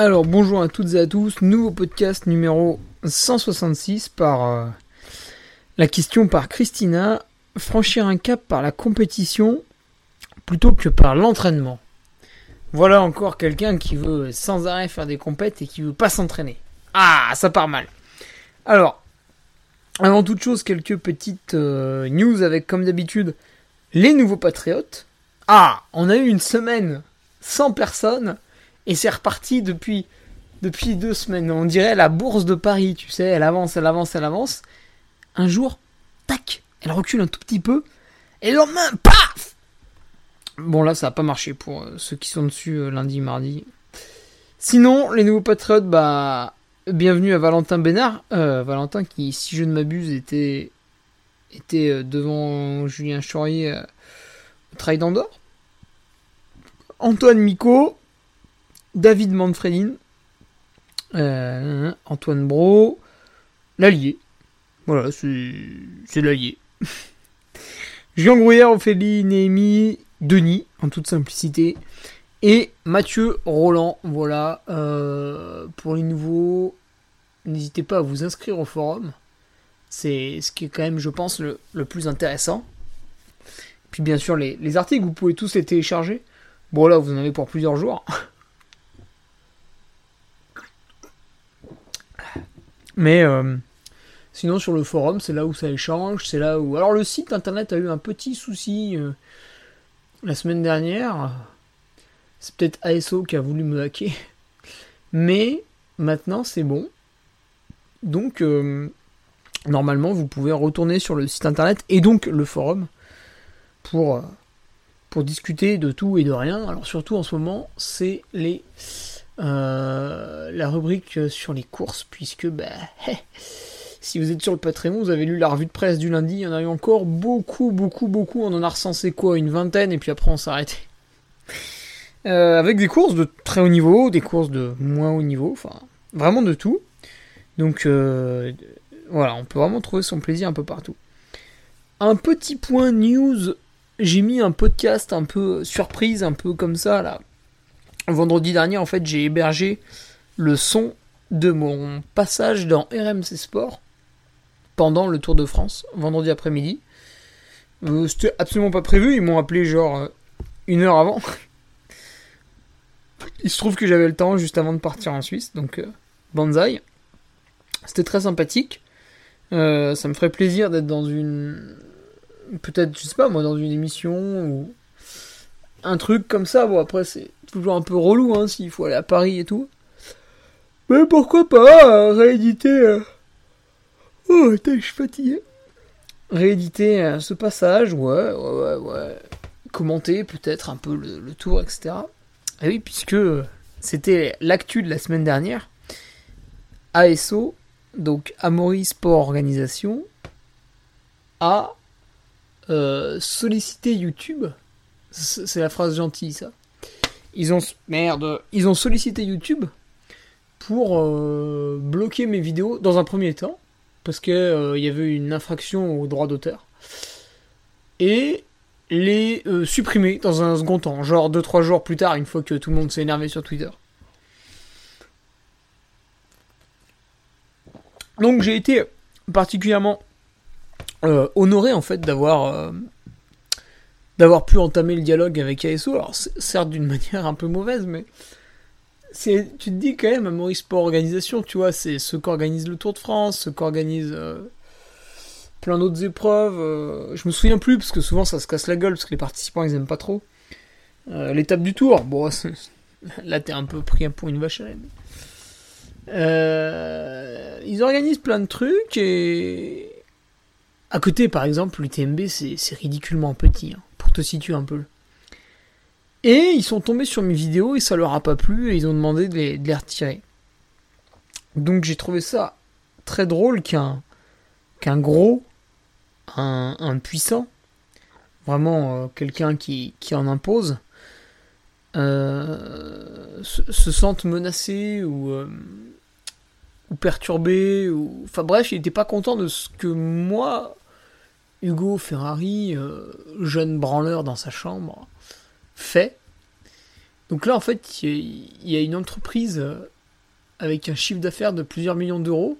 Alors bonjour à toutes et à tous, nouveau podcast numéro 166 par euh, la question par Christina, franchir un cap par la compétition plutôt que par l'entraînement. Voilà encore quelqu'un qui veut sans arrêt faire des compètes et qui veut pas s'entraîner. Ah, ça part mal. Alors, avant toute chose, quelques petites euh, news avec comme d'habitude les nouveaux patriotes. Ah, on a eu une semaine sans personne et c'est reparti depuis, depuis deux semaines. On dirait la bourse de Paris, tu sais, elle avance, elle avance, elle avance. Un jour, tac, elle recule un tout petit peu. Et le lendemain, paf Bon là, ça n'a pas marché pour euh, ceux qui sont dessus euh, lundi, mardi. Sinon, les nouveaux patriotes, bah, bienvenue à Valentin Bénard. Euh, Valentin qui, si je ne m'abuse, était, était devant Julien Chaurier au Trail d'Andorre. Antoine Micot, David Manfredin, euh, Antoine Bro, l'allié. Voilà, c'est l'allié. Jean Grouillard, Ophélie, Néhémie, Denis, en toute simplicité. Et Mathieu Roland, voilà. Euh, pour les nouveaux, n'hésitez pas à vous inscrire au forum. C'est ce qui est quand même, je pense, le, plus intéressant. Puis bien sûr, les, les articles, vous pouvez tous les télécharger. Bon là, vous en avez pour plusieurs jours. Mais euh, sinon sur le forum, c'est là où ça échange, c'est là où. Alors le site internet a eu un petit souci euh, la semaine dernière. C'est peut-être ASO qui a voulu me hacker. Mais maintenant c'est bon. Donc euh, normalement vous pouvez retourner sur le site internet et donc le forum pour, pour discuter de tout et de rien. Alors surtout en ce moment c'est les euh, la rubrique sur les courses, puisque bah, si vous êtes sur le Patreon, vous avez lu la revue de presse du lundi, il y en a eu encore beaucoup, beaucoup, beaucoup. On en a recensé quoi Une vingtaine, et puis après on s'est arrêté. Euh, avec des courses de très haut niveau, des courses de moins haut niveau, enfin vraiment de tout. Donc euh, voilà, on peut vraiment trouver son plaisir un peu partout. Un petit point news, j'ai mis un podcast un peu surprise, un peu comme ça là, vendredi dernier, en fait, j'ai hébergé le son de mon passage dans RMC Sport pendant le Tour de France, vendredi après-midi. Euh, c'était absolument pas prévu, ils m'ont appelé genre euh, une heure avant. Il se trouve que j'avais le temps juste avant de partir en Suisse, donc euh, banzai. C'était très sympathique. ça me ferait plaisir d'être dans une. Peut-être, je sais pas moi, dans une émission ou un truc comme ça. Bon, après, c'est toujours un peu relou hein, s'il faut aller à Paris et tout. Mais pourquoi pas euh, rééditer. Euh, oh, attends, je suis fatigué. Rééditer euh, ce passage, ouais, ouais, ouais, ouais. Commenter peut-être un peu le, tour, etc. Et oui, puisque c'était l'actu de la semaine dernière. ASO, donc Amaury Sport Organisation, a sollicité YouTube. C'est la phrase gentille, ça ils ont merde, ils ont sollicité YouTube pour euh, bloquer mes vidéos dans un premier temps parce que euh, il y avait une infraction au droit d'auteur. et les euh, supprimer dans un second temps, genre 2-3 jours plus tard, une fois que tout le monde s'est énervé sur Twitter. Donc j'ai été particulièrement honoré en fait d'avoir d'avoir pu entamer le dialogue avec ASO. Alors certes d'une manière un peu mauvaise, mais c'est tu te dis quand même à Maurice Sport Organisation, tu vois, c'est ceux qui organisent le Tour de France, ceux qui organisent euh, plein d'autres épreuves. je me souviens plus parce que souvent ça se casse la gueule parce que les participants ils aiment pas trop. L'étape du Tour, bon là t'es un peu pris pour une vache à. Euh, ils organisent plein de trucs et à côté, par exemple, l'UTMB, c'est ridiculement petit, hein, te situer un peu. Et ils sont tombés sur mes vidéos et ça leur a pas plu et ils ont demandé de les, retirer. Donc j'ai trouvé ça très drôle qu'un qu'un gros, un, puissant, vraiment euh, quelqu'un qui, en impose, euh, se, sente menacé ou ou perturbé, ou... enfin bref, il n'était pas content de ce que moi, Hugo Ferrari, euh, jeune branleur dans sa chambre, fait. Donc là, en fait, il y a une entreprise euh, avec un chiffre d'affaires de plusieurs millions d'euros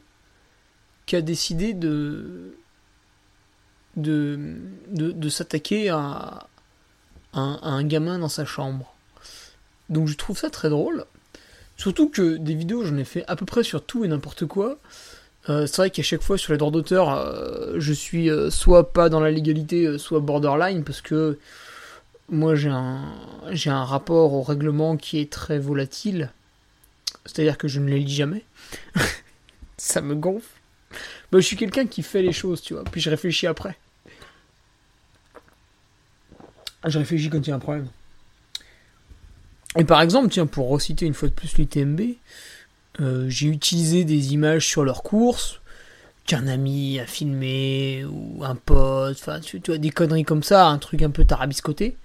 qui a décidé de, de, de, s'attaquer à, à, un gamin dans sa chambre. Donc je trouve ça très drôle. Surtout que des vidéos, j'en ai fait à peu près sur tout et n'importe quoi. Euh, c'est vrai qu'à chaque fois sur les droits d'auteur, euh, je suis euh, soit pas dans la légalité, soit borderline, parce que moi j'ai un, j'ai un rapport au règlement qui est très volatile. C'est-à-dire que je ne les lis jamais. Ça me gonfle. Bah, je suis quelqu'un qui fait les choses, tu vois, puis je réfléchis après. Je réfléchis quand il y a un problème. Et par exemple, tiens, pour reciter une fois de plus l'UTMB, euh, j'ai utilisé des images sur leur course qu'un ami a filmé ou un pote, enfin tu, vois des conneries comme ça, un truc un peu tarabiscoté.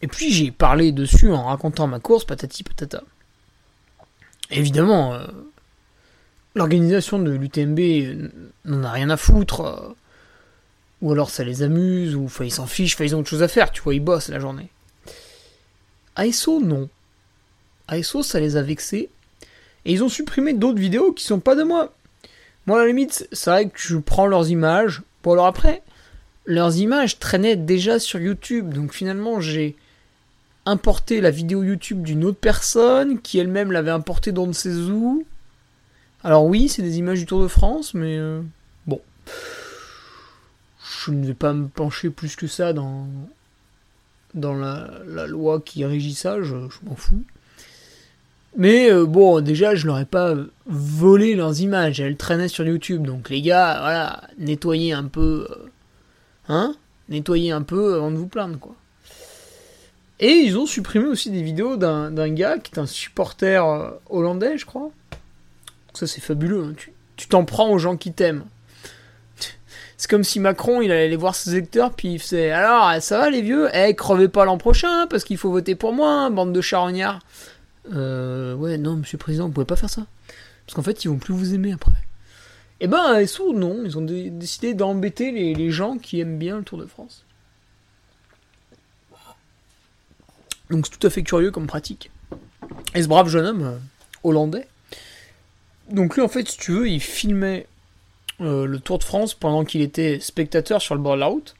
Et puis j'ai parlé dessus en racontant ma course, patati patata. Évidemment, euh, l'organisation de l'UTMB n'en a rien à foutre, euh, ou alors ça les amuse, ou ils s'en fichent, ils ont autre chose à faire, tu vois, ils bossent la journée. ASO, non. ASO, ça les a vexés. Et ils ont supprimé d'autres vidéos qui sont pas de moi. Moi, à la limite, c'est vrai que je prends leurs images. Bon, alors après, leurs images traînaient déjà sur YouTube. Donc finalement, j'ai importé la vidéo YouTube d'une autre personne qui elle-même l'avait importée dans ne sais où. Alors oui, c'est des images du Tour de France, mais euh, bon. Je ne vais pas me pencher plus que ça dans, dans la, loi qui régit ça, je, m'en fous. Mais euh, bon, déjà, je leur ai pas volé leurs images, elles traînaient sur YouTube. Donc les gars, voilà, nettoyez un peu. Euh, hein Nettoyez un peu avant de vous plaindre, quoi. Et ils ont supprimé aussi des vidéos d'un gars qui est un supporter euh, hollandais, je crois. Ça, c'est fabuleux. Hein. Tu t'en prends aux gens qui t'aiment. C'est comme si Macron, il allait aller voir ses électeurs, puis il faisait Alors, ça va les vieux? Eh, crevez pas l'an prochain, parce qu'il faut voter pour moi, hein, bande de charognards. Euh, ouais, non, monsieur le président, vous pouvez pas faire ça. Parce qu'en fait, ils vont plus vous aimer après. Et eh ben, SO, non, ils ont décidé d'embêter les, gens qui aiment bien le Tour de France. Donc c'est tout à fait curieux comme pratique. Et ce brave jeune homme, euh, hollandais, donc lui en fait, si tu veux, il filmait euh, le Tour de France pendant qu'il était spectateur sur le bord de la route.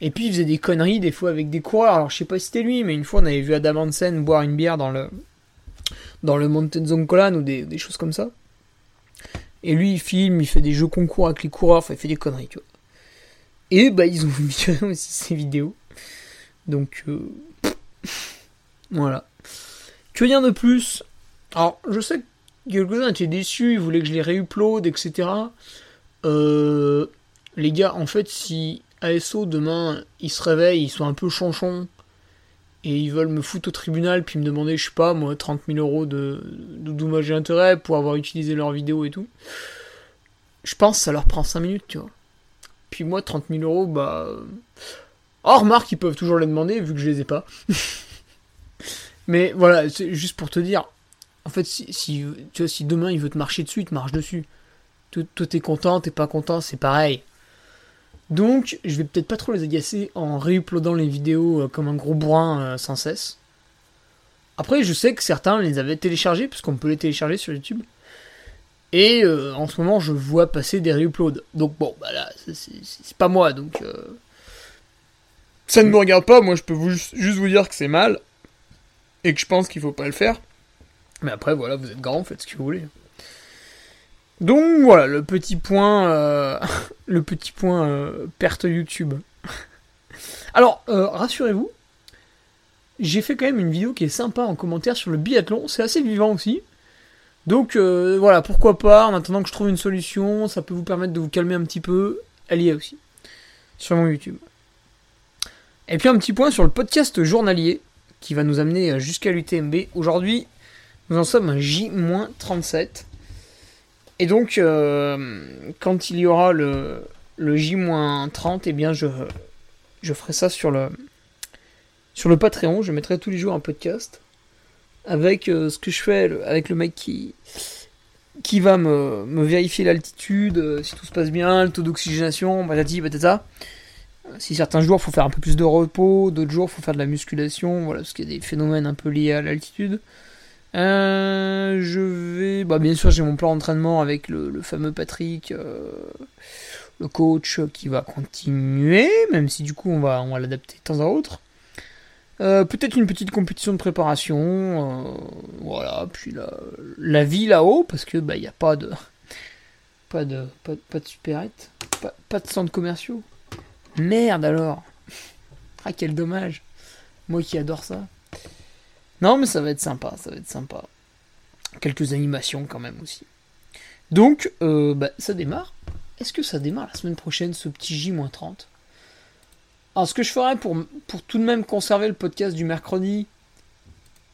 Et puis il faisait des conneries des fois avec des coureurs. Alors je sais pas si c'était lui, mais une fois on avait vu Adam Hansen boire une bière dans le dans le Zone ou des, choses comme ça. Et lui il filme, il fait des jeux concours avec les coureurs, enfin il fait des conneries, tu vois. Et bah ils ont mis aussi ses vidéos. Donc euh, voilà. Que dire de plus? Alors je sais que quelques-uns étaient déçus, ils voulaient que je les réupload, etc. Euh, les gars, en fait, si ASO demain ils se réveillent, ils sont un peu chanchons et ils veulent me foutre au tribunal puis me demander, je sais pas, moi, 30 000 euros de, de dommage et intérêt pour avoir utilisé leur vidéo et tout, je pense que ça leur prend 5 minutes, tu vois. Puis moi, 30 000 euros, bah. Oh, remarque, ils peuvent toujours les demander vu que je les ai pas. Mais voilà, c'est juste pour te dire. En fait, si, si, tu vois, si demain il veut te marcher dessus, il te marche dessus. Toi, t'es content, t'es pas content, c'est pareil. Donc, je vais peut-être pas trop les agacer en réuploadant les vidéos euh, comme un gros bourrin euh, sans cesse. Après, je sais que certains les avaient téléchargés, puisqu'on peut les télécharger sur YouTube. Et euh, en ce moment, je vois passer des reuploads. Donc bon, bah là, c'est pas moi, donc... Ça ne me regarde pas, moi je peux vous, juste vous dire que c'est mal, et que je pense qu'il faut pas le faire. Mais après, voilà, vous êtes grand, faites ce que vous voulez. Donc voilà, le petit point, euh, le petit point euh, perte YouTube. Alors, euh, rassurez-vous, j'ai fait quand même une vidéo qui est sympa en commentaire sur le biathlon, c'est assez vivant aussi. Donc voilà, pourquoi pas, en attendant que je trouve une solution, ça peut vous permettre de vous calmer un petit peu, elle y est aussi, sur mon YouTube. Et puis un petit point sur le podcast journalier, qui va nous amener jusqu'à l'UTMB. Aujourd'hui, nous en sommes à J-37. Et donc, euh, quand il y aura le, le J-30, eh bien, je, je ferai ça sur le, sur le Patreon. Je mettrai tous les jours un podcast avec euh, ce que je fais avec le mec qui, qui va me, vérifier l'altitude, euh, si tout se passe bien, le taux d'oxygénation, patati patata. Si certains jours, il faut faire un peu plus de repos, d'autres jours, il faut faire de la musculation, voilà, parce qu'il y a des phénomènes un peu liés à l'altitude. Euh, je vais, bah bien sûr, j'ai mon plan d'entraînement avec le, fameux Patrick, euh, le coach qui va continuer, même si du coup on va, l'adapter de temps à autre. Euh, peut-être une petite compétition de préparation, voilà. Puis la, la vie là-haut, parce que bah il n'y a pas de, pas de, pas, de pas, pas de centres commerciaux. Merde alors. Ah quel dommage. Moi qui adore ça. Non, mais ça va être sympa, ça va être sympa. Quelques animations quand même aussi. Donc, euh, bah, ça démarre. Est-ce que ça démarre la semaine prochaine, ce petit J-30 Alors, ce que je ferais pour, tout de même conserver le podcast du mercredi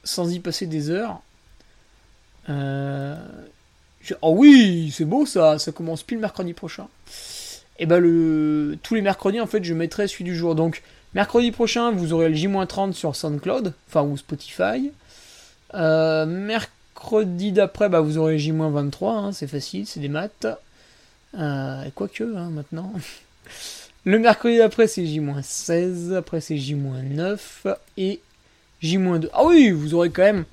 sans y passer des heures. Oh oui, c'est beau ça, ça commence plus le mercredi prochain. Et eh bah, le... tous les mercredis, en fait, je mettrai celui du jour. Donc, Mercredi prochain, vous aurez le J-30 sur SoundCloud, enfin ou Spotify. Euh, mercredi d'après, bah, vous aurez le J-23, hein, c'est facile, c'est des maths. Euh, quoique, hein, maintenant. Le mercredi d'après, c'est J-16, après c'est J-9 et J-2. Ah oui, vous aurez quand même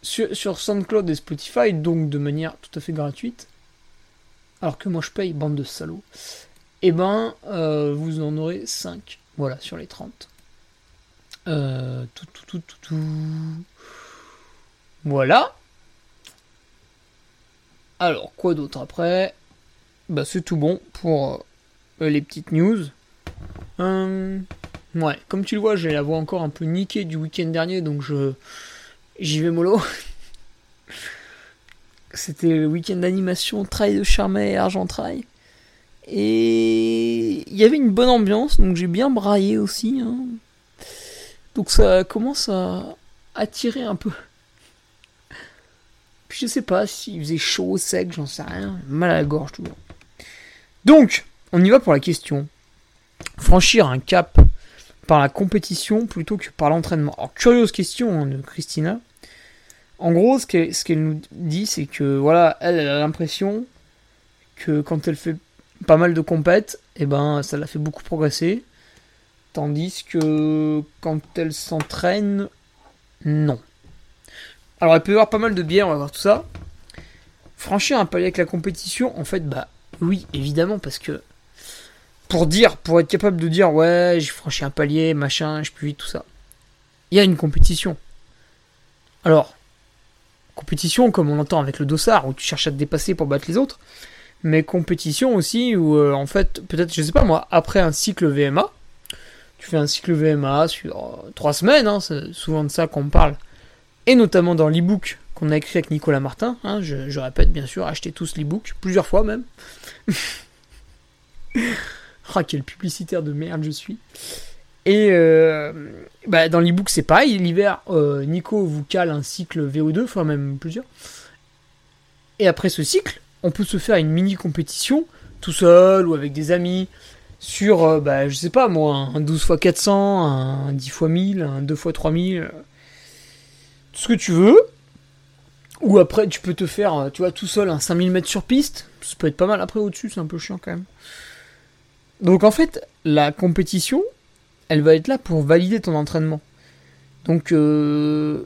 sur, sur, SoundCloud et Spotify, donc de manière tout à fait gratuite. Alors que moi je paye, bande de salauds. Eh ben, euh, vous en aurez 5 voilà, sur les 30. Euh, tout, tout, tout, tout, tout. Voilà. Alors, quoi d'autre après? Bah, c'est tout bon pour euh, les petites news. Euh, ouais, comme tu le vois, j'ai la voix encore un peu niquée du week-end dernier, donc je j'y vais mollo. C'était le week-end d'animation Trail de Charmet et Argent Trail. Et il y avait une bonne ambiance, donc j'ai bien braillé aussi. Hein. Donc ça commence à attirer un peu. Puis je sais pas s'il faisait chaud, sec, j'en sais rien. Mal à la gorge toujours. Donc, on y va pour la question. Franchir un cap par la compétition plutôt que par l'entraînement. Alors, curieuse question hein, de Christina. En gros, ce qu'elle nous dit, c'est que voilà, elle, elle a l'impression que quand elle fait pas mal de compètes, et eh ben ça l'a fait beaucoup progresser. Tandis que quand elle s'entraîne, non. Alors elle peut y avoir pas mal de biais, on va voir tout ça. Franchir un palier avec la compétition, en fait, bah oui, évidemment, parce que pour dire, pour être capable de dire ouais, j'ai franchi un palier, machin, je vite, tout ça. Il y a une compétition. Alors, compétition comme on l'entend avec le dossard, où tu cherches à te dépasser pour battre les autres mais compétition aussi où euh, en fait peut-être je sais pas moi après un cycle VMA tu fais un cycle VMA sur euh, trois semaines hein, c'est souvent de ça qu'on parle. Et notamment dans l'ebook qu'on a écrit avec Nicolas Martin hein, je, répète bien sûr achetez tous l'ebook plusieurs fois même. Ah quel publicitaire de merde je suis. Et euh, bah, dans l'ebook c'est pareil l'hiver Nico vous cale un cycle VO2 enfin même plusieurs. Et après ce cycle on peut se faire une mini compétition tout seul ou avec des amis sur, euh, bah, je sais pas moi, un 12 x 400, un 10 x 1000, un 2 x 3000, tout ce que tu veux. Ou après, tu peux te faire, euh, tu vois, tout seul un 5000 mètres sur piste. Ça peut être pas mal. Après, au-dessus, c'est un peu chiant quand même. Donc en fait, la compétition, elle va être là pour valider ton entraînement. Donc euh,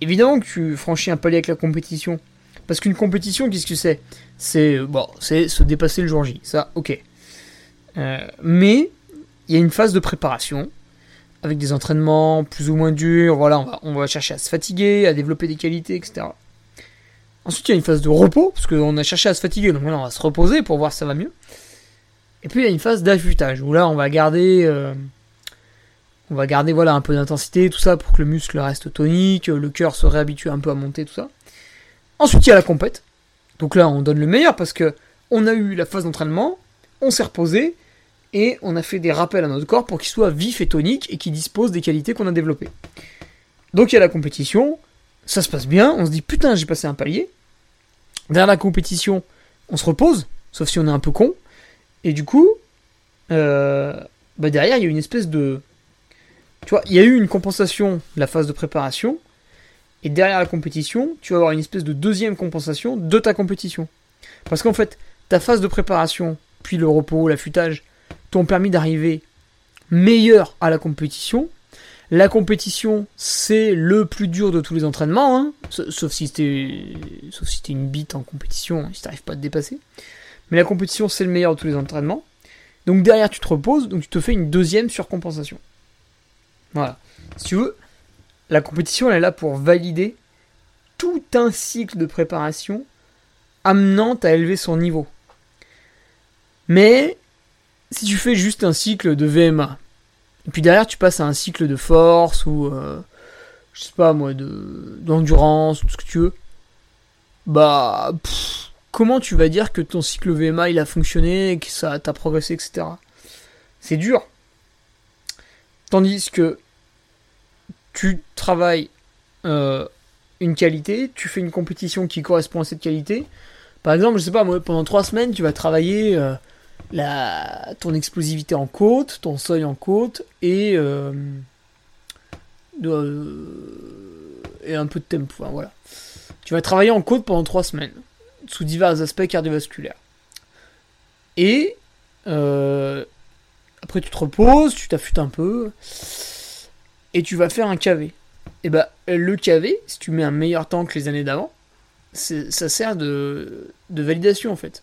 évidemment que tu franchis un palier avec la compétition. Parce qu'une compétition, qu'est-ce que c'est? C'est bon, c'est se dépasser le jour J. Ça, ok. Euh, mais il y a une phase de préparation avec des entraînements plus ou moins durs. Voilà, on va, on va chercher à se fatiguer, à développer des qualités, etc. Ensuite, il y a une phase de repos, parce qu'on a cherché à se fatiguer, donc maintenant on va se reposer pour voir si ça va mieux. Et puis il y a une phase d'affûtage, où là on va garder, euh, on va garder voilà un peu d'intensité, tout ça pour que le muscle reste tonique, le cœur se réhabitue un peu à monter, tout ça. Ensuite il y a la compète. Donc là on donne le meilleur parce que on a eu la phase d'entraînement, on s'est reposé et on a fait des rappels à notre corps pour qu'il soit vif et tonique et qu'il dispose des qualités qu'on a développées. Donc il y a la compétition, ça se passe bien, on se dit putain j'ai passé un palier, Derrière la compétition, on se repose, sauf si on est un peu con. Et du coup, euh, bah derrière, il y a une espèce de. Tu vois, il y a eu une compensation de la phase de préparation. Et derrière la compétition, tu vas avoir une espèce de deuxième compensation de ta compétition. Parce qu'en fait, ta phase de préparation, puis le repos, l'affûtage, t'ont permis d'arriver meilleur à la compétition la compétition, c'est le plus dur de tous les entraînements, hein. sauf si si une bite en compétition, si t'arrives pas à te dépasser. Mais la compétition, c'est le meilleur de tous les entraînements. Donc derrière, tu te reposes, donc tu te fais une deuxième surcompensation. Voilà. Si tu veux, la compétition, elle est là pour valider tout un cycle de préparation amenant à élever son niveau. Mais si tu fais juste un cycle de VMA, et puis derrière, tu passes à un cycle de force ou, euh, je sais pas moi, de d'endurance, tout ce que tu veux. Bah, comment tu vas dire que ton cycle VMA il a fonctionné, que ça t'a progressé, etc. C'est dur. Tandis que tu travailles euh, une qualité, tu fais une compétition qui correspond à cette qualité. Par exemple, je sais pas, moi, pendant trois semaines, tu vas travailler euh, ton explosivité en côte, ton seuil en côte et, euh, et un peu de tempo. voilà. Tu vas travailler en côte pendant 3 semaines sous divers aspects cardiovasculaires. Et après tu te reposes, tu t'affûtes un peu et tu vas faire un KV. Et bah le KV, si tu mets un meilleur temps que les années d'avant, ça sert de, validation en fait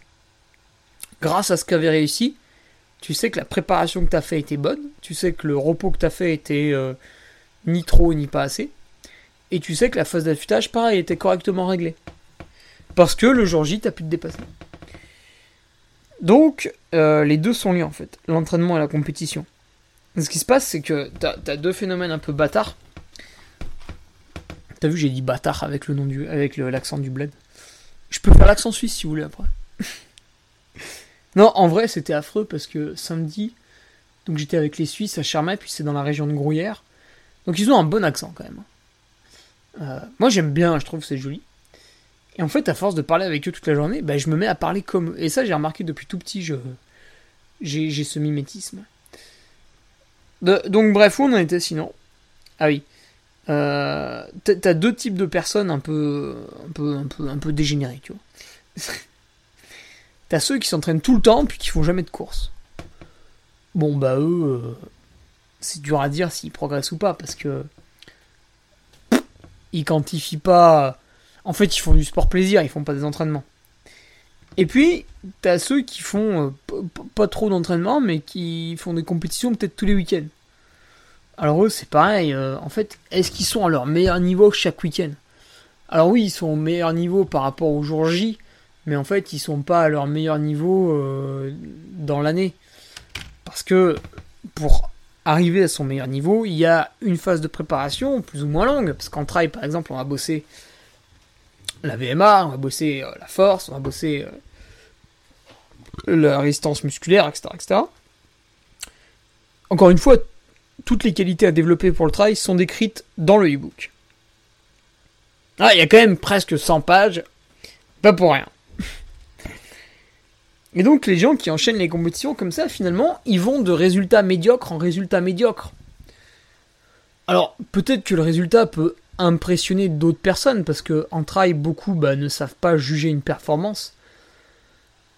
grâce à ce qu'avait réussi, tu sais que la préparation que tu as fait était bonne, tu sais que le repos que tu as fait était euh, ni trop ni pas assez, et tu sais que la phase d'affûtage, pareil, était correctement réglée. Parce que le jour J, tu pu te dépasser. Donc, euh, les deux sont liés en fait, l'entraînement et la compétition. Ce qui se passe, c'est que tu as, deux phénomènes un peu bâtards. T'as vu, j'ai dit bâtard avec le nom du, avec l'accent du bled. Je peux faire l'accent suisse si vous voulez après. Non, en vrai, c'était affreux parce que samedi, donc j'étais avec les Suisses à Charmey, puis c'est dans la région de Gruyère. Donc ils ont un bon accent quand même. Euh, moi j'aime bien, je trouve que c'est joli. Et en fait, à force de parler avec eux toute la journée, bah, je me mets à parler comme eux. Et ça, j'ai remarqué depuis tout petit, je... j'ai ce mimétisme. Donc bref, où on en était sinon? Ah oui. Euh, T'as deux types de personnes un peu, un peu, un peu, dégénérées, tu vois. T'as ceux qui s'entraînent tout le temps puis qui font jamais de course. Bon bah eux, euh, c'est dur à dire s'ils progressent ou pas parce que ils quantifient pas. En fait, ils font du sport plaisir, ils font pas des entraînements. Et puis, t'as ceux qui font euh, pas trop d'entraînement, mais qui font des compétitions peut-être tous les week-ends. Alors eux, c'est pareil. Euh, en fait, est-ce qu'ils sont à leur meilleur niveau chaque week-end? Alors oui, ils sont au meilleur niveau par rapport au jour J, mais en fait ils sont pas à leur meilleur niveau euh, dans l'année. Parce que pour arriver à son meilleur niveau, il y a une phase de préparation plus ou moins longue. Parce qu'en trail par exemple, on va bosser la VMA, on va bosser euh, la force, on va bosser euh, la résistance musculaire, etc.. Encore une fois, toutes les qualités à développer pour le trail sont décrites dans le e-book. Ah, il y a quand même presque 100 pages, pas pour rien. Et donc les gens qui enchaînent les compétitions comme ça, finalement, ils vont de résultats médiocres en résultats médiocres. Alors peut-être que le résultat peut impressionner d'autres personnes, parce que en trail, beaucoup bah, ne savent pas juger une performance.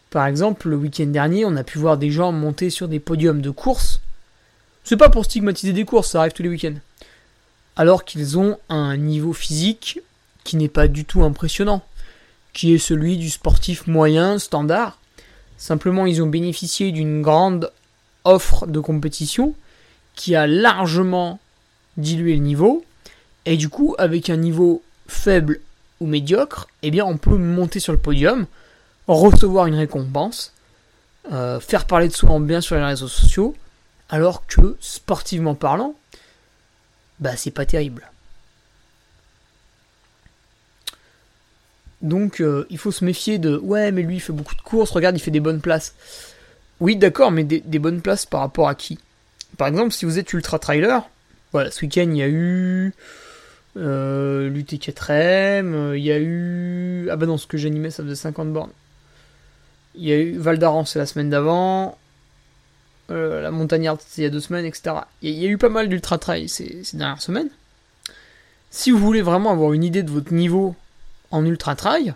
Par exemple, le week-end dernier, on a pu voir des gens monter sur des podiums de course. C'est pas pour stigmatiser des courses, ça arrive tous les week-ends. Alors qu'ils ont un niveau physique qui n'est pas du tout impressionnant, qui est celui du sportif moyen, standard. Simplement, ils ont bénéficié d'une grande offre de compétition qui a largement dilué le niveau. Et du coup, avec un niveau faible ou médiocre, eh bien, on peut monter sur le podium, recevoir une récompense, euh, faire parler de soi en bien sur les réseaux sociaux, alors que sportivement parlant, bah c'est pas terrible. Donc euh, il faut se méfier de ouais mais lui il fait beaucoup de courses, regarde il fait des bonnes places. Oui d'accord mais des, bonnes places par rapport à qui? Par exemple si vous êtes ultra trailer, voilà ce week-end il y a eu euh, l'UT4M, euh, il y a eu... Ah bah non ce que j'animais ça faisait 50 bornes. Il y a eu Val d'Aran c'est la semaine d'avant, euh, la montagnarde il y a deux semaines, etc. Il y, a eu pas mal d'ultra trail ces, dernières semaines. Si vous voulez vraiment avoir une idée de votre niveau en ultra trail,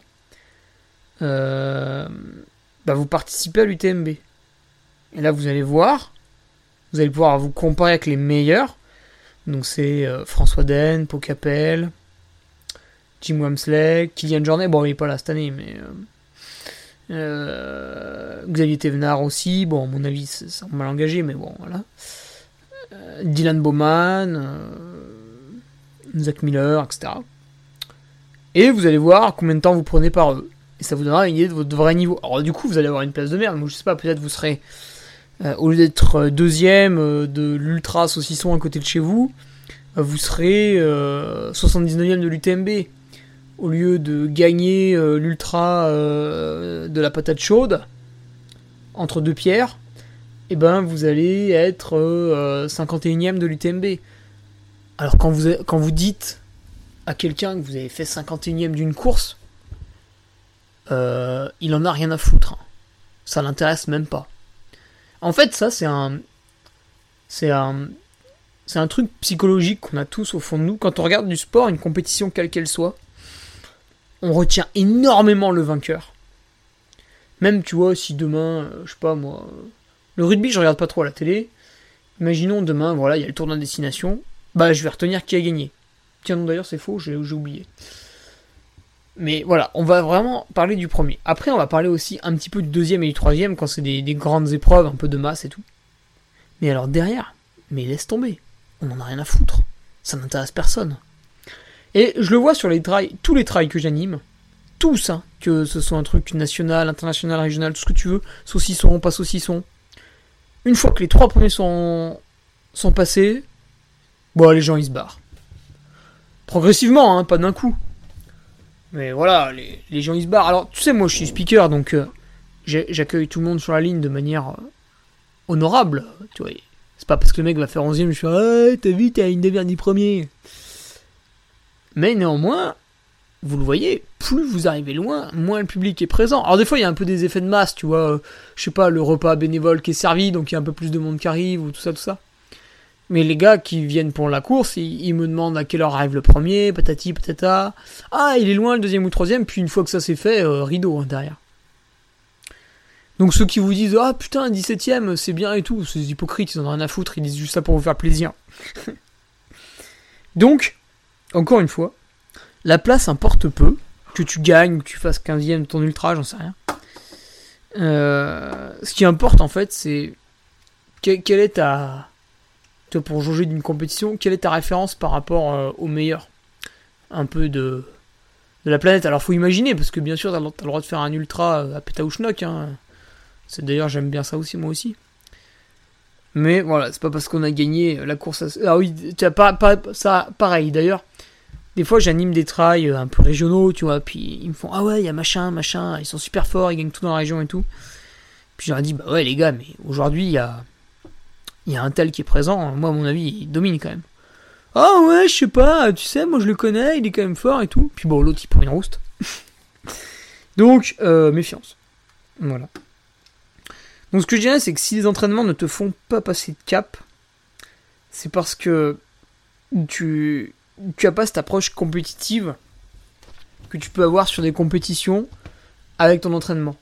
bah vous participez à l'UTMB. Et là, vous allez voir, vous allez pouvoir vous comparer avec les meilleurs. Donc c'est euh, François Den, Pocapel, Jim Wamsley, Kylian Jornet, bon il n'est pas là cette année, mais euh, Xavier Thévenard aussi, bon à mon avis c'est mal engagé, mais bon voilà. Dylan Bowman, Zach Miller, etc. Et vous allez voir combien de temps vous prenez par eux. Et ça vous donnera une idée de votre vrai niveau. Alors du coup, vous allez avoir une place de merde. Moi, je sais pas, peut-être vous serez, euh, au lieu d'être euh, deuxième euh, de l'ultra saucisson à côté de chez vous, vous serez 79e de l'UTMB. Au lieu de gagner l'ultra de la patate chaude, entre deux pierres, eh ben vous allez être 51e de l'UTMB. Alors quand vous, quand vous dites à quelqu'un que vous avez fait 51ème d'une course, il en a rien à foutre. Ça l'intéresse même pas. En fait, ça, c'est un. C'est un. C'est un truc psychologique qu'on a tous au fond de nous. Quand on regarde du sport, une compétition quelle qu'elle soit, on retient énormément le vainqueur. Même, tu vois, si demain, euh, je sais pas moi. Le rugby, je regarde pas trop à la télé. Imaginons demain, voilà, il y a le tournoi de destination. Bah, je vais retenir qui a gagné. Tiens, non, d'ailleurs, c'est faux, j'ai oublié. Mais voilà, on va vraiment parler du premier. Après, on va parler aussi un petit peu du deuxième et du troisième quand c'est des, grandes épreuves, un peu de masse et tout. Mais alors derrière, mais laisse tomber. On n'en a rien à foutre. Ça n'intéresse personne. Et je le vois sur les trails, tous les trails que j'anime, tous, hein, que ce soit un truc national, international, régional, tout ce que tu veux, saucisson, pas saucisson. Une fois que les trois premiers sont, passés, bon, les gens ils se barrent. Progressivement, hein, pas d'un coup. Mais voilà, les, gens ils se barrent. Alors, tu sais, moi je suis speaker, donc euh, j'accueille tout le monde sur la ligne de manière euh, honorable. Tu vois, c'est pas parce que le mec va faire 11 je suis ah, t'as vu, t'as une des premier. Mais néanmoins, vous le voyez, plus vous arrivez loin, moins le public est présent. Alors des fois, il y a un peu des effets de masse, tu vois. Euh, je sais pas, le repas bénévole qui est servi, donc il y a un peu plus de monde qui arrive, ou tout ça, tout ça. Mais les gars qui viennent pour la course, ils, me demandent à quelle heure arrive le premier, patati patata. Ah, il est loin le deuxième ou le troisième, puis une fois que ça c'est fait, euh, rideau hein, derrière. Donc ceux qui vous disent Ah putain, 17ème, c'est bien et tout, c'est hypocrites, ils en ont rien à foutre, ils disent juste ça pour vous faire plaisir. Donc, encore une fois, la place importe peu, que tu gagnes, que tu fasses 15ème de ton ultra, j'en sais rien. Euh, ce qui importe en fait, c'est quelle est ta pour jauger d'une compétition, quelle est ta référence par rapport euh, aux meilleurs Un peu de, la planète. Alors faut imaginer, parce que bien sûr, t'as, as le droit de faire un ultra à Pétaouchnok. Hein. C'est d'ailleurs, j'aime bien ça aussi, moi aussi. Mais voilà, c'est pas parce qu'on a gagné la course à... Ah oui, tu as pas, pas, ça, pareil. D'ailleurs, des fois j'anime des trails un peu régionaux, tu vois, puis ils me font Ah ouais, il y a machin, machin, ils sont super forts, ils gagnent tout dans la région et tout. Puis je leur dis Bah ouais, les gars, mais aujourd'hui il y a il y a un tel qui est présent, moi à mon avis, il domine quand même. Ah ouais, je sais pas, tu sais, moi je le connais, il est quand même fort et tout. Puis bon, l'autre il prend une rouste. Donc, euh, méfiance. Voilà. Donc ce que je dirais, c'est que si les entraînements ne te font pas passer de cap, c'est parce que tu, tu as pas cette approche compétitive que tu peux avoir sur des compétitions avec ton entraînement.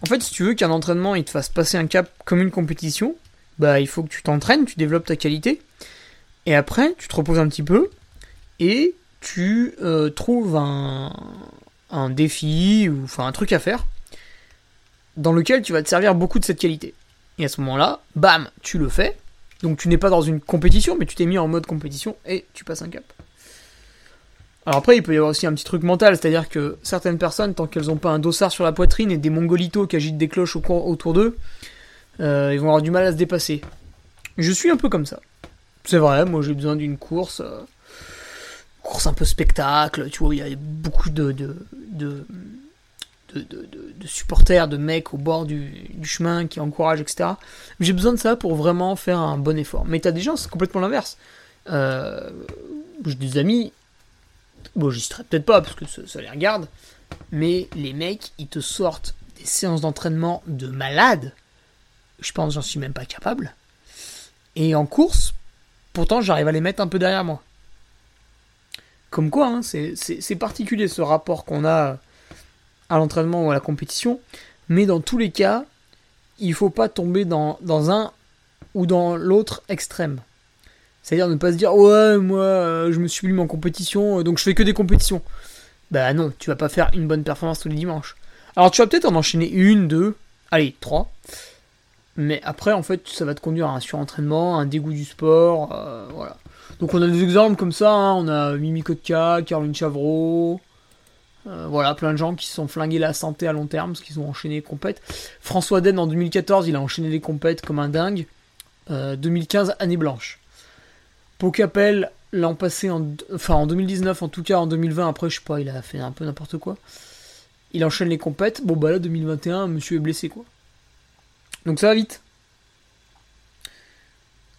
En fait, si tu veux qu'un entraînement il te fasse passer un cap comme une compétition, bah il faut que tu t'entraînes, tu développes ta qualité, et après tu te reposes un petit peu et tu euh, trouves un, défi ou enfin un truc à faire dans lequel tu vas te servir beaucoup de cette qualité. Et à ce moment-là, bam, tu le fais. Donc tu n'es pas dans une compétition, mais tu t'es mis en mode compétition et tu passes un cap. Alors après, il peut y avoir aussi un petit truc mental, c'est-à-dire que certaines personnes, tant qu'elles n'ont pas un dossard sur la poitrine et des mongolitos qui agitent des cloches autour d'eux, euh, ils vont avoir du mal à se dépasser. Je suis un peu comme ça. C'est vrai, moi j'ai besoin d'une course, euh, course un peu spectacle, tu vois, il y a beaucoup de, de, de, de, supporters, de mecs au bord du, chemin qui encouragent, etc. J'ai besoin de ça pour vraiment faire un bon effort. Mais t'as des gens, c'est complètement l'inverse. Euh, j'ai des amis, bon, j'y serai peut-être pas parce que ça, les regarde, mais les mecs, ils te sortent des séances d'entraînement de malades. Je pense, j'en suis même pas capable. Et en course, pourtant, j'arrive à les mettre un peu derrière moi. Comme quoi, hein, c'est particulier ce rapport qu'on a à l'entraînement ou à la compétition, mais dans tous les cas, il faut pas tomber dans, dans un ou dans l'autre extrême. C'est-à-dire ne pas se dire ouais moi euh, je me suis mis en compétition euh, donc je fais que des compétitions. Bah non, tu vas pas faire une bonne performance tous les dimanches. Alors tu vas peut-être en enchaîner une, deux, allez trois. Mais après en fait ça va te conduire à un surentraînement, un dégoût du sport, euh, voilà. Donc on a des exemples comme ça, hein. on a Mimi Kotka, Caroline Chavreau, voilà, plein de gens qui se sont flingués la santé à long terme parce qu'ils ont enchaîné les compètes. François Den en 2014, il a enchaîné les compètes comme un dingue. 2015, année blanche. Pocapel, l'an passé, en, enfin en 2019 en tout cas, en 2020, après je sais pas, il a fait un peu n'importe quoi. Il enchaîne les compètes, bon bah là 2021, monsieur est blessé quoi. Donc ça va vite.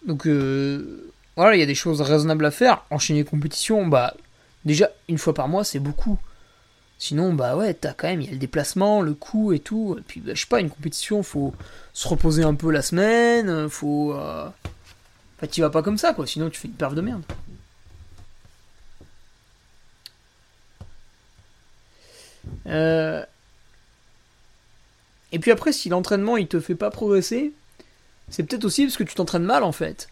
Donc euh, voilà, il y a des choses raisonnables à faire. Enchaîner les compétitions, bah déjà une fois par mois c'est beaucoup. Sinon, bah ouais, t'as quand même, il y a le déplacement, le coût et tout. Et puis, bah, je sais pas, une compétition, faut se reposer un peu la semaine, faut. Euh, Enfin, tu vas pas comme ça, quoi. Sinon, tu fais une perf de merde. Euh, et puis après, si l'entraînement il te fait pas progresser, c'est peut-être aussi parce que tu t'entraînes mal en fait.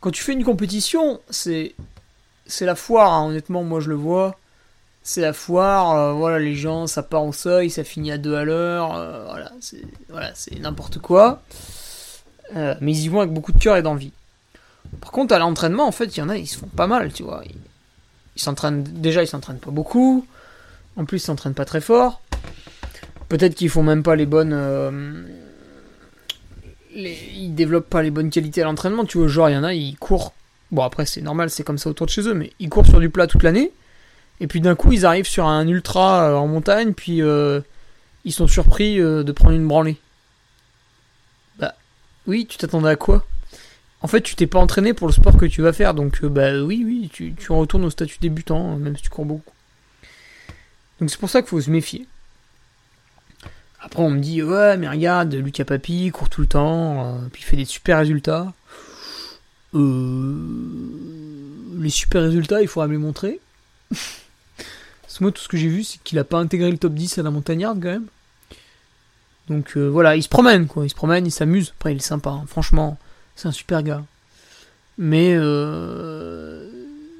Quand tu fais une compétition, c'est c'est la foire. Hein. Honnêtement, moi je le vois. C'est la foire. Euh, voilà, les gens, ça part au seuil, ça finit à deux à l'heure. Euh, voilà, c'est voilà, c'est n'importe quoi. Euh, mais ils y vont avec beaucoup de cœur et d'envie. Par contre, à l'entraînement, en fait, il y en a, ils se font pas mal, tu vois. Ils s'entraînent déjà, ils s'entraînent pas beaucoup. En plus, ils s'entraînent pas très fort. Peut-être qu'ils font même pas les bonnes. Euh, ils développent pas les bonnes qualités à l'entraînement. Tu vois, genre, il y en a, ils courent. Bon, après, c'est normal, c'est comme ça autour de chez eux, mais ils courent sur du plat toute l'année. Et puis d'un coup, ils arrivent sur un ultra euh, en montagne, puis ils sont surpris de prendre une branlée. Oui, tu t'attendais à quoi? En fait, tu t'es pas entraîné pour le sport que tu vas faire, donc euh, bah oui, oui, tu, tu retournes au statut débutant, même si tu cours beaucoup. Donc c'est pour ça qu'il faut se méfier. Après, on me dit, ouais, mais regarde, Lucas Papi court tout le temps, euh, puis il fait des super résultats. Euh, les super résultats, il faudra me les montrer. Parce moi, tout ce que j'ai vu, c'est qu'il a pas intégré le top 10 à la montagnarde quand même. Donc euh, voilà, il se promène, quoi. Il se promène, il s'amuse. Après, il est sympa. Hein. Franchement, c'est un super gars. Mais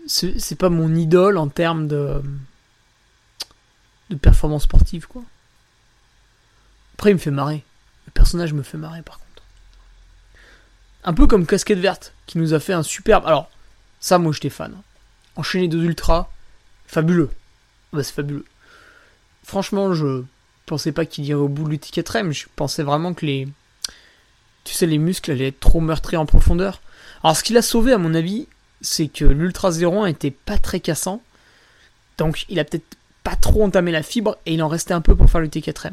c'est pas mon idole en termes de, de performance sportive, quoi. Après, il me fait marrer. Le personnage me fait marrer, par contre. Un peu comme Casquette Verte, qui nous a fait un superbe. Alors, ça, moi, j'étais fan. Enchaîner deux ultras, fabuleux. Bah, c'est fabuleux. Franchement, je pensais pas qu'il irait au bout de l'étiquette REM. Je pensais vraiment que les. Tu sais, les muscles allaient être trop meurtris en profondeur. Alors, ce qu'il a sauvé, à mon avis, c'est que l'Ultra 01 était pas très cassant. Donc, il a peut-être pas trop entamé la fibre et il en restait un peu pour faire l'UT4M.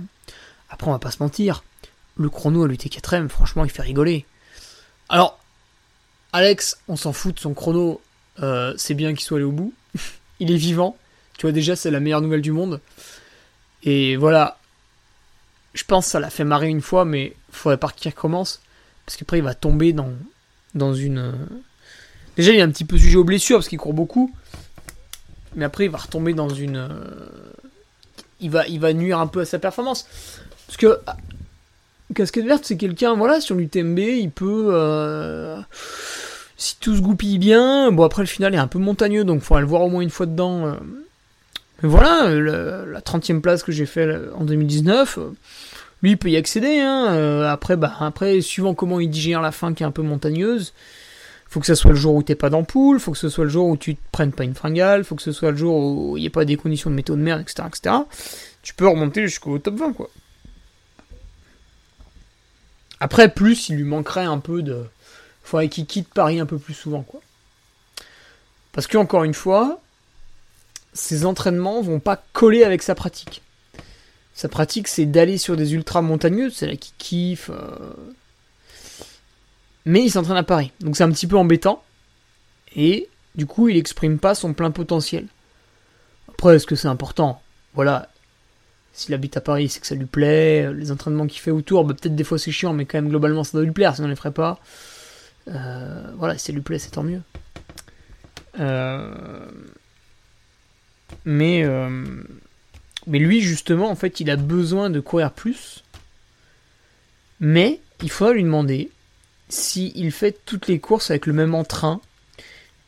Après, on va pas se mentir. Le chrono à l'UT4M, franchement, il fait rigoler. Alors, Alex, on s'en fout de son chrono. Euh, c'est bien qu'il soit allé au bout. il est vivant. Tu vois, déjà, c'est la meilleure nouvelle du monde. Et voilà, je pense que ça l'a fait marrer une fois, mais faudrait pas qu'il recommence. Parce qu'après, il va tomber dans, dans une. Euh, déjà, il est un petit peu sujet aux blessures parce qu'il court beaucoup. Mais après, il va retomber dans une. Euh, il va, il va nuire un peu à sa performance. Parce que Casquette Verte, c'est quelqu'un, voilà, sur l'UTMB, il peut. Euh, si tout se goupille bien, bon, après le final est un peu montagneux, donc il faudra le voir au moins une fois dedans. euh. Mais voilà, la 30e place que j'ai fait en 2019, euh, lui, il peut y accéder. Hein. Euh, après, bah, après, suivant comment il digère la fin qui est un peu montagneuse, faut que ce soit le jour où t'es pas d'ampoule, faut que ce soit le jour où tu te prennes pas une fringale, faut que ce soit le jour où il n'y a pas des conditions de météo de merde, etc., etc. Tu peux remonter jusqu'au top 20, quoi. Après, plus, il lui manquerait un peu de. Faudrait qu'il quitte Paris un peu plus souvent, quoi. Parce que, encore une fois, ses entraînements vont pas coller avec sa pratique. Sa pratique, c'est d'aller sur des ultras montagneux, c'est là qu'il kiffe. euh. Mais il s'entraîne à Paris. Donc c'est un petit peu embêtant. Et du coup, il exprime pas son plein potentiel. Après, est-ce que c'est important? Voilà. S'il habite à Paris, c'est que ça lui plaît. Les entraînements qu'il fait autour, bah, peut-être des fois c'est chiant, mais quand même globalement ça doit lui plaire, sinon on les ferait pas. Euh, voilà, si ça lui plaît, c'est tant mieux. Euh, Mais, euh, mais lui, justement, en fait, il a besoin de courir plus. Mais il faudra lui demander s'il fait toutes les courses avec le même entrain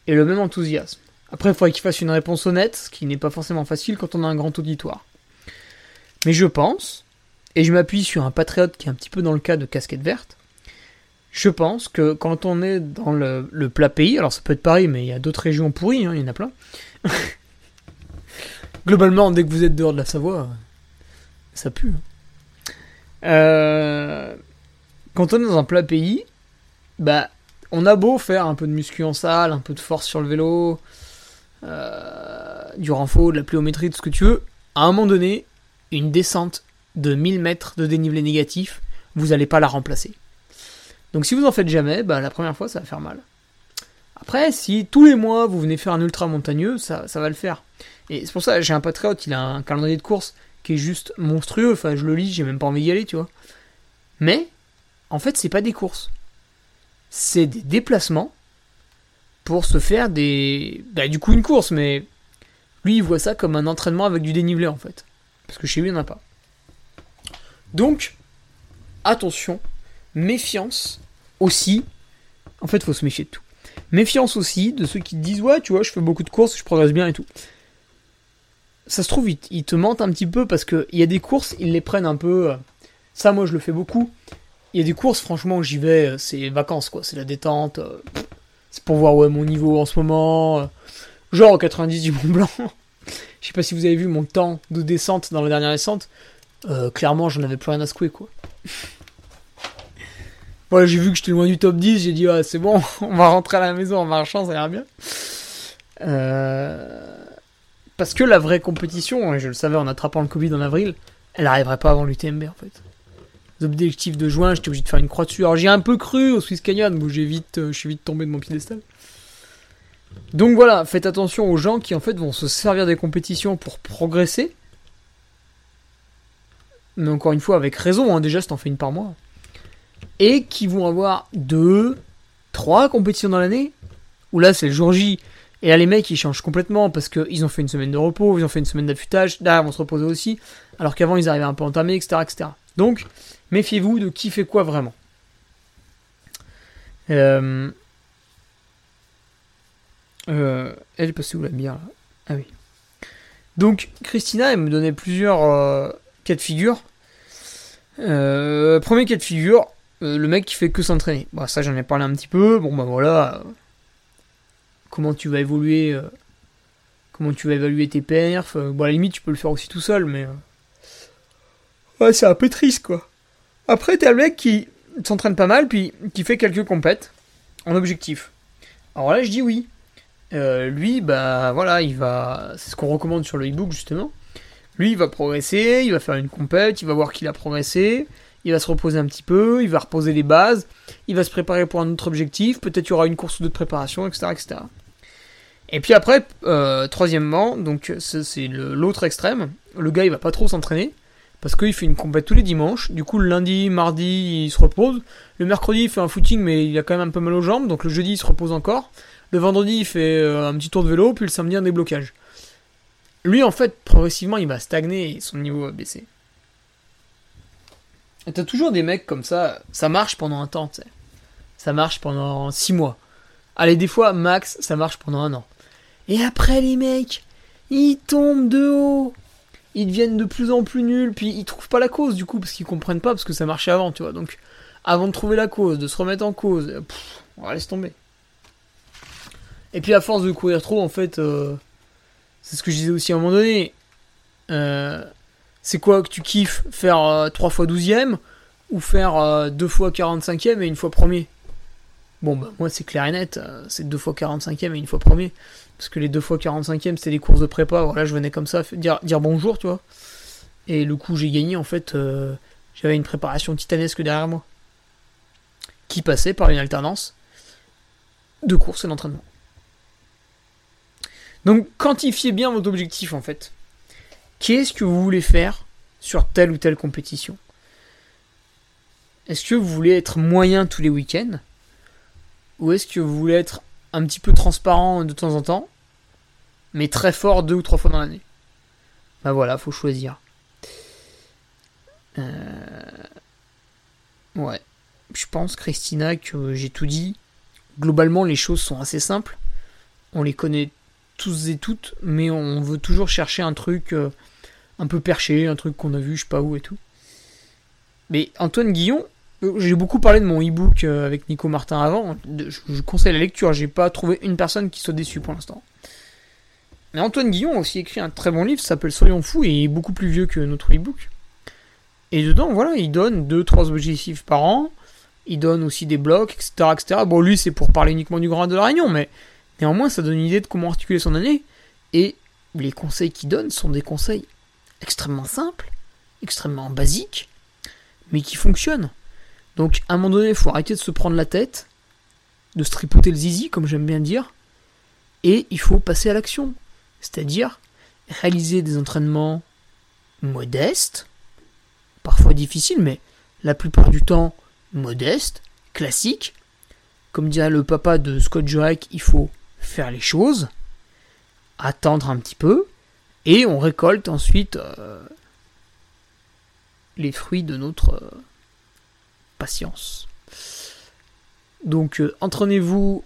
et le même enthousiasme. Après, il faudrait qu'il fasse une réponse honnête, ce qui n'est pas forcément facile quand on a un grand auditoire. Mais je pense, et je m'appuie sur un patriote qui est un petit peu dans le cas de casquette verte, je pense que quand on est dans le, plat pays, alors ça peut être Paris, mais il y a d'autres régions pourries, hein, il y en a plein. Globalement, dès que vous êtes dehors de la Savoie, ça pue. hein. Euh, quand on est dans un plat pays, bah, on a beau faire un peu de muscu en salle, un peu de force sur le vélo, euh, du renfort, de la pliométrie, tout ce que tu veux, à un moment donné, une descente de 1000 mètres de dénivelé négatif, vous n'allez pas la remplacer. Donc si vous en faites jamais, bah, la première fois ça va faire mal. Après, si tous les mois vous venez faire un ultra montagneux, ça, va le faire. Et c'est pour ça, j'ai un patriote, il a un calendrier de course qui est juste monstrueux. Enfin, je le lis, j'ai même pas envie d'y aller, tu vois. Mais, en fait, c'est pas des courses. C'est des déplacements pour se faire des. Bah, du coup, une course, mais lui, il voit ça comme un entraînement avec du dénivelé, en fait. Parce que chez lui, il n'y en a pas. Donc, attention, méfiance aussi. En fait, il faut se méfier de tout. Méfiance aussi de ceux qui te disent Ouais, tu vois, je fais beaucoup de courses, je progresse bien et tout. Ça se trouve, ils, te mentent un petit peu parce qu'il y a des courses, ils les prennent un peu. euh, Ça, moi, je le fais beaucoup. Il y a des courses, franchement, j'y vais, euh, c'est vacances, quoi. C'est la détente. euh, C'est pour voir mon niveau en ce moment. Genre au 90 du Mont Blanc. Je sais pas si vous avez vu mon temps de descente dans la dernière descente. Euh, clairement, j'en avais plus rien à secouer, quoi. Voilà, j'ai vu que j'étais loin du top 10, j'ai dit, ah, c'est bon, on va rentrer à la maison en marchant, ça ira bien. Euh, Parce que la vraie compétition, et je le savais en attrapant le Covid en avril, elle n'arriverait pas avant l'UTMB, en fait. Les objectifs de juin, j'étais obligé de faire une croix dessus. Alors, j'ai un peu cru au Swiss Canyon, où j'ai vite, euh, je suis vite tombé de mon piédestal. Donc voilà, faites attention aux gens qui, en fait, vont se servir des compétitions pour progresser. Mais encore une fois, avec raison, hein, déjà, si t'en fais une par mois et qui vont avoir deux, trois compétitions dans l'année, où là c'est le jour J, et là les mecs ils changent complètement parce qu'ils ont fait une semaine de repos, ils ont fait une semaine d'affûtage, là ils vont se reposer aussi, alors qu'avant ils arrivaient un peu entamés, etc. etc. Donc méfiez-vous de qui fait quoi vraiment. Euh... Euh... Elle est passée où la bière là Ah oui. Donc Christina elle me donnait plusieurs euh, cas de figure. Euh, premier cas de figure, le mec qui fait que s'entraîner. Bon, ça j'en ai parlé un petit peu. Bon, bah voilà. comment tu vas évoluer Comment tu vas évaluer tes perfs Bon, à la limite, tu peux le faire aussi tout seul, mais. Ouais, c'est un peu triste quoi. Après, t'as le mec qui s'entraîne pas mal, puis qui fait quelques compètes en objectif. Alors là, je dis oui. Euh, lui, bah voilà, il va. C'est ce qu'on recommande sur le e-book justement. Lui, il va progresser, il va faire une compète, il va voir qu'il a progressé, il va se reposer un petit peu, il va reposer les bases, il va se préparer pour un autre objectif, peut-être il y aura une course ou deux de préparation, etc. etc. Et puis après, euh, troisièmement, donc c'est l'autre extrême, le gars il va pas trop s'entraîner, parce qu'il fait une compète tous les dimanches, du coup le lundi, mardi il se repose, le mercredi il fait un footing mais il a quand même un peu mal aux jambes, donc le jeudi il se repose encore, le vendredi il fait euh, un petit tour de vélo, puis le samedi un déblocage. Lui, en fait, progressivement, il va stagner et son niveau va baisser. Et t'as toujours des mecs comme ça, ça marche pendant un temps, tu sais. Ça marche pendant 6 mois. Allez, des fois, max, ça marche pendant un an. Et après, les mecs, ils tombent de haut. Ils deviennent de plus en plus nuls, puis ils trouvent pas la cause du coup, parce qu'ils comprennent pas, parce que ça marchait avant, tu vois. Donc, avant de trouver la cause, de se remettre en cause, on va laisser tomber. Et puis à force de courir trop, en fait, euh, c'est ce que je disais aussi à un moment donné. Euh, c'est quoi que tu kiffes Faire euh, 3 fois 12ème ou faire 2 fois 45ème et une fois premier? Bon, bah moi c'est clair et net, c'est 2 fois 45ème et une fois premier. Parce que les 2 fois 45ème c'était des courses de prépa, voilà, je venais comme ça dire, dire bonjour, tu vois. Et le coup j'ai gagné, en fait, j'avais une préparation titanesque derrière moi. Qui passait par une alternance de course et d'entraînement. Donc quantifiez bien votre objectif en fait. Qu'est-ce que vous voulez faire sur telle ou telle compétition? Est-ce que vous voulez être moyen tous les week-ends? Ou est-ce que vous voulez être un petit peu transparent de temps en temps, mais très fort deux ou trois fois dans l'année? Ben voilà, faut choisir. Euh... Ouais. Je pense, Christina, que j'ai tout dit. Globalement, les choses sont assez simples. On les connaît tous et toutes, mais on veut toujours chercher un truc euh, un peu perché, un truc qu'on a vu, je sais pas où et tout. Mais Antoine Guillon, euh, j'ai beaucoup parlé de mon e-book euh, avec Nico Martin avant. Je, conseille la lecture, j'ai pas trouvé une personne qui soit déçue pour l'instant. Mais Antoine Guillon a aussi écrit un très bon livre, s'appelle Soyons fous, et il est beaucoup plus vieux que notre e-book. Et dedans, voilà, il donne 2-3 objectifs par an, il donne aussi des blocs, etc. etc. Bon, lui, c'est pour parler uniquement du Grand de la Réunion, mais Néanmoins, ça donne une idée de comment articuler son année. Et les conseils qu'il donne sont des conseils extrêmement simples, extrêmement basiques, mais qui fonctionnent. Donc, à un moment donné, il faut arrêter de se prendre la tête, de se tripoter le zizi, comme j'aime bien dire, et il faut passer à l'action. C'est-à-dire réaliser des entraînements modestes, parfois difficiles, mais la plupart du temps modestes, classiques. Comme dirait le papa de Scott Jurek, il faut faire les choses, attendre un petit peu, et on récolte ensuite euh, les fruits de notre euh, patience. Donc euh, entraînez-vous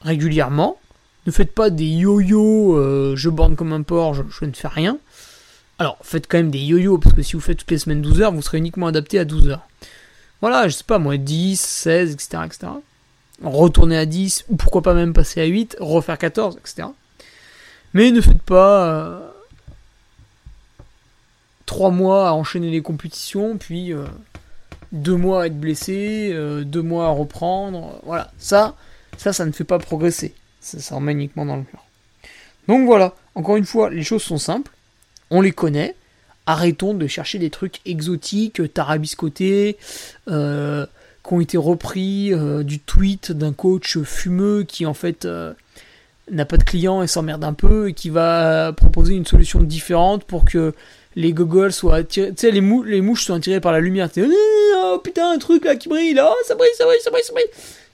régulièrement, ne faites pas des yo-yo, je borne comme un porc, je, ne fais rien. Alors faites quand même des yo-yo, parce que si vous faites toutes les semaines 12 heures, vous serez uniquement adapté à 12 heures. Voilà, je sais pas moi, 10, 16, etc. etc retourner à 10, ou pourquoi pas même passer à 8, refaire 14, etc. Mais ne faites pas 3 euh, mois à enchaîner les compétitions, puis 2 euh, mois à être blessé, 2 euh, mois à reprendre. Voilà, ça, ça, ça ne fait pas progresser. Ça, ça remet uniquement dans le mur. Donc voilà, encore une fois, les choses sont simples, on les connaît. Arrêtons de chercher des trucs exotiques, tarabiscotés, euh, qui ont été repris euh, du tweet d'un coach fumeux qui en fait euh, n'a pas de client et s'emmerde un peu et qui va proposer une solution différente pour que les goggles soient attirés, tu sais les, les mouches sont attirées par la lumière, tu oh putain un truc là qui brille, oh ça brille, ça brille, ça brille, ça brille,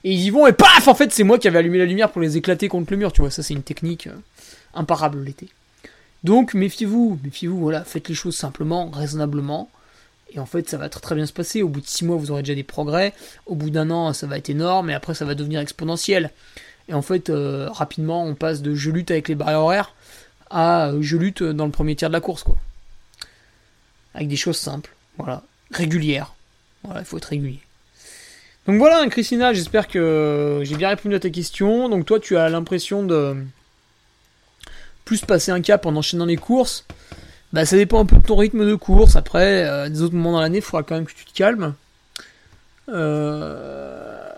et ils y vont et paf en fait c'est moi qui avais allumé la lumière pour les éclater contre le mur, tu vois. Ça c'est une technique euh, imparable l'été. Donc méfiez-vous, méfiez-vous, voilà, faites les choses simplement, raisonnablement. Et en fait, ça va très bien se passer. Au bout de 6 mois, vous aurez déjà des progrès. Au bout d'un an, ça va être énorme. Et après, ça va devenir exponentiel. Et en fait, euh, rapidement, on passe de je lutte avec les barrières horaires à euh, je lutte dans le premier tiers de la course, quoi. Avec des choses simples. Voilà. Régulières. Voilà, il faut être régulier. Donc voilà, Christina, j'espère que j'ai bien répondu à ta question. Donc toi, tu as l'impression de plus passer un cap en enchaînant les courses. Bah ça dépend un peu de ton rythme de course. Après, euh, des autres moments dans l'année, il faudra quand même que tu te calmes. Euh,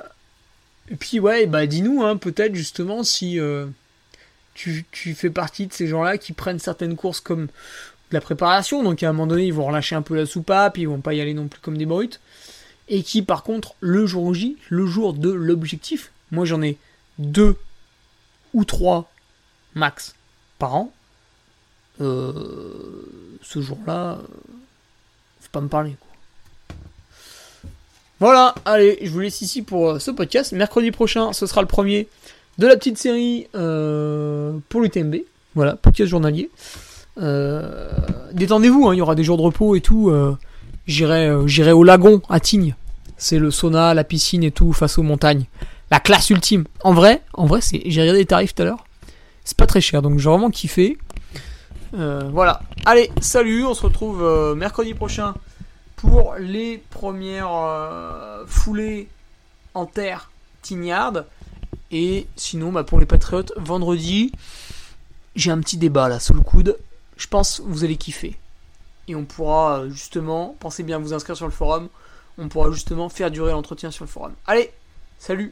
et puis ouais, bah dis-nous hein, peut-être justement si euh, tu, fais partie de ces gens-là qui prennent certaines courses comme de la préparation, donc à un moment donné ils vont relâcher un peu la soupape, ils vont pas y aller non plus comme des brutes, et qui par contre le jour J, le jour de l'objectif, moi j'en ai deux ou trois max par an, euh, ce jour-là, euh, faut pas me parler. Voilà, allez, je vous laisse ici pour euh, ce podcast. Mercredi prochain, ce sera le premier de la petite série pour l'UTMB. Voilà, podcast journalier. détendez-vous, hein, il y aura des jours de repos et tout. j'irai euh, au lagon à Tignes. C'est le sauna, la piscine et tout face aux montagnes. La classe ultime. En vrai, en vrai, j'ai regardé les tarifs tout à l'heure. C'est pas très cher, donc j'ai vraiment kiffé. Euh, voilà. Allez, salut, on se retrouve euh, mercredi prochain pour les premières euh, foulées en terre tignarde. Et sinon, bah, pour les patriotes, vendredi, j'ai un petit débat là sous le coude. Je pense que vous allez kiffer. Et on pourra justement, pensez bien à vous inscrire sur le forum, on pourra justement faire durer l'entretien sur le forum. Allez, salut